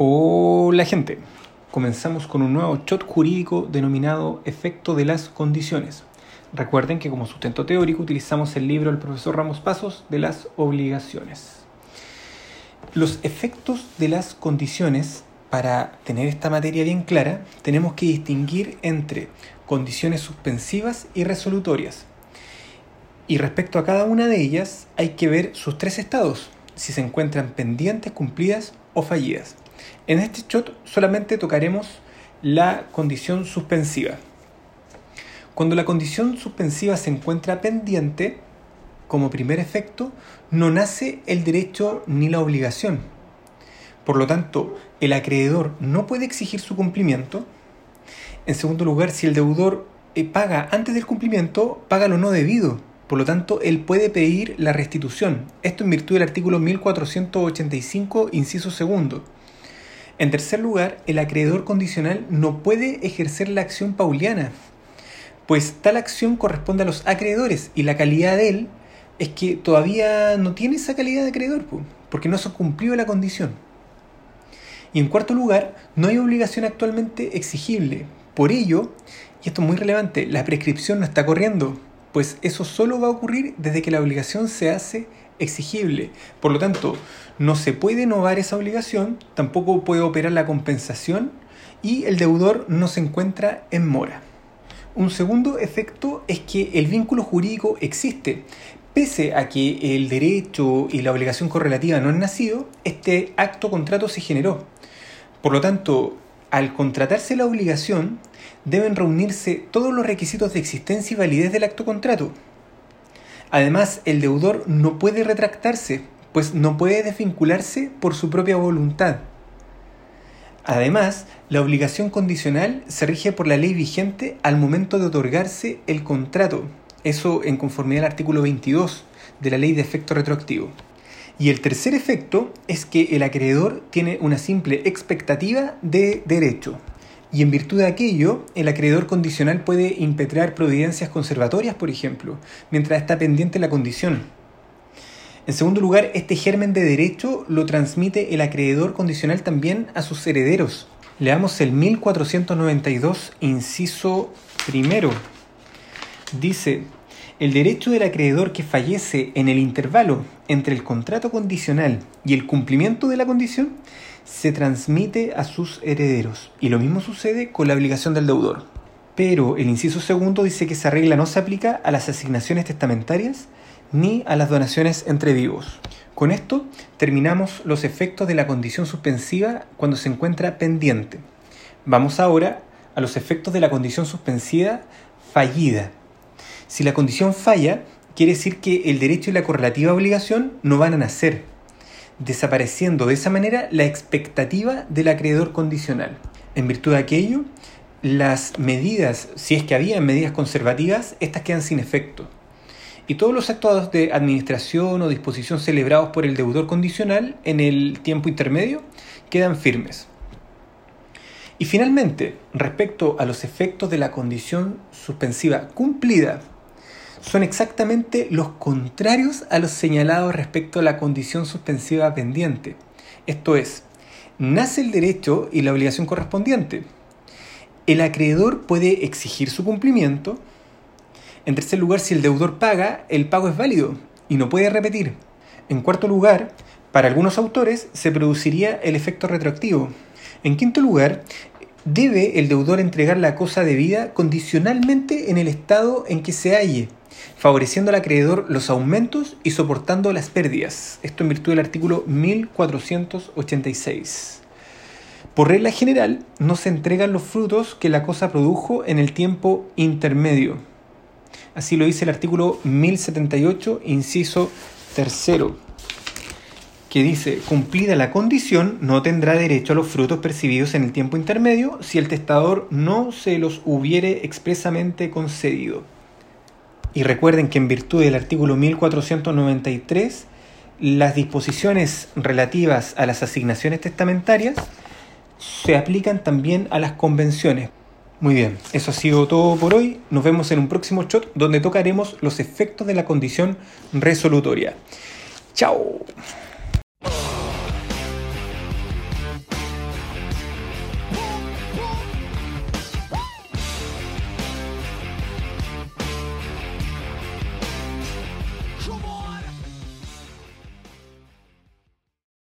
Hola gente, comenzamos con un nuevo shot jurídico denominado efecto de las condiciones. Recuerden que como sustento teórico utilizamos el libro del profesor Ramos Pasos de las obligaciones. Los efectos de las condiciones, para tener esta materia bien clara, tenemos que distinguir entre condiciones suspensivas y resolutorias. Y respecto a cada una de ellas hay que ver sus tres estados, si se encuentran pendientes, cumplidas o fallidas. En este shot solamente tocaremos la condición suspensiva. Cuando la condición suspensiva se encuentra pendiente, como primer efecto, no nace el derecho ni la obligación. Por lo tanto, el acreedor no puede exigir su cumplimiento. En segundo lugar, si el deudor eh, paga antes del cumplimiento, paga lo no debido. Por lo tanto, él puede pedir la restitución. Esto en virtud del artículo 1485, inciso segundo. En tercer lugar, el acreedor condicional no puede ejercer la acción pauliana, pues tal acción corresponde a los acreedores y la calidad de él es que todavía no tiene esa calidad de acreedor, porque no se cumplió la condición. Y en cuarto lugar, no hay obligación actualmente exigible. Por ello, y esto es muy relevante, la prescripción no está corriendo, pues eso solo va a ocurrir desde que la obligación se hace exigible. Por lo tanto, no se puede innovar esa obligación, tampoco puede operar la compensación y el deudor no se encuentra en mora. Un segundo efecto es que el vínculo jurídico existe. Pese a que el derecho y la obligación correlativa no han nacido, este acto contrato se generó. Por lo tanto, al contratarse la obligación, deben reunirse todos los requisitos de existencia y validez del acto contrato. Además, el deudor no puede retractarse, pues no puede desvincularse por su propia voluntad. Además, la obligación condicional se rige por la ley vigente al momento de otorgarse el contrato, eso en conformidad al artículo 22 de la ley de efecto retroactivo. Y el tercer efecto es que el acreedor tiene una simple expectativa de derecho, y en virtud de aquello, el acreedor condicional puede impetrar providencias conservatorias, por ejemplo, mientras está pendiente la condición. En segundo lugar, este germen de derecho lo transmite el acreedor condicional también a sus herederos. Leamos el 1492, inciso primero. Dice, el derecho del acreedor que fallece en el intervalo entre el contrato condicional y el cumplimiento de la condición se transmite a sus herederos. Y lo mismo sucede con la obligación del deudor. Pero el inciso segundo dice que esa regla no se aplica a las asignaciones testamentarias ni a las donaciones entre vivos. Con esto terminamos los efectos de la condición suspensiva cuando se encuentra pendiente. Vamos ahora a los efectos de la condición suspensiva fallida. Si la condición falla, quiere decir que el derecho y la correlativa obligación no van a nacer, desapareciendo de esa manera la expectativa del acreedor condicional. En virtud de aquello, las medidas, si es que había medidas conservativas, estas quedan sin efecto. Y todos los actos de administración o disposición celebrados por el deudor condicional en el tiempo intermedio quedan firmes. Y finalmente, respecto a los efectos de la condición suspensiva cumplida son exactamente los contrarios a los señalados respecto a la condición suspensiva pendiente. Esto es, nace el derecho y la obligación correspondiente. El acreedor puede exigir su cumplimiento. En tercer lugar, si el deudor paga, el pago es válido y no puede repetir. En cuarto lugar, para algunos autores se produciría el efecto retroactivo. En quinto lugar, debe el deudor entregar la cosa debida condicionalmente en el estado en que se halle favoreciendo al acreedor los aumentos y soportando las pérdidas. Esto en virtud del artículo 1486. Por regla general, no se entregan los frutos que la cosa produjo en el tiempo intermedio. Así lo dice el artículo 1078, inciso tercero, que dice, cumplida la condición, no tendrá derecho a los frutos percibidos en el tiempo intermedio si el testador no se los hubiere expresamente concedido. Y recuerden que en virtud del artículo 1493, las disposiciones relativas a las asignaciones testamentarias se aplican también a las convenciones. Muy bien, eso ha sido todo por hoy. Nos vemos en un próximo shot donde tocaremos los efectos de la condición resolutoria. Chao.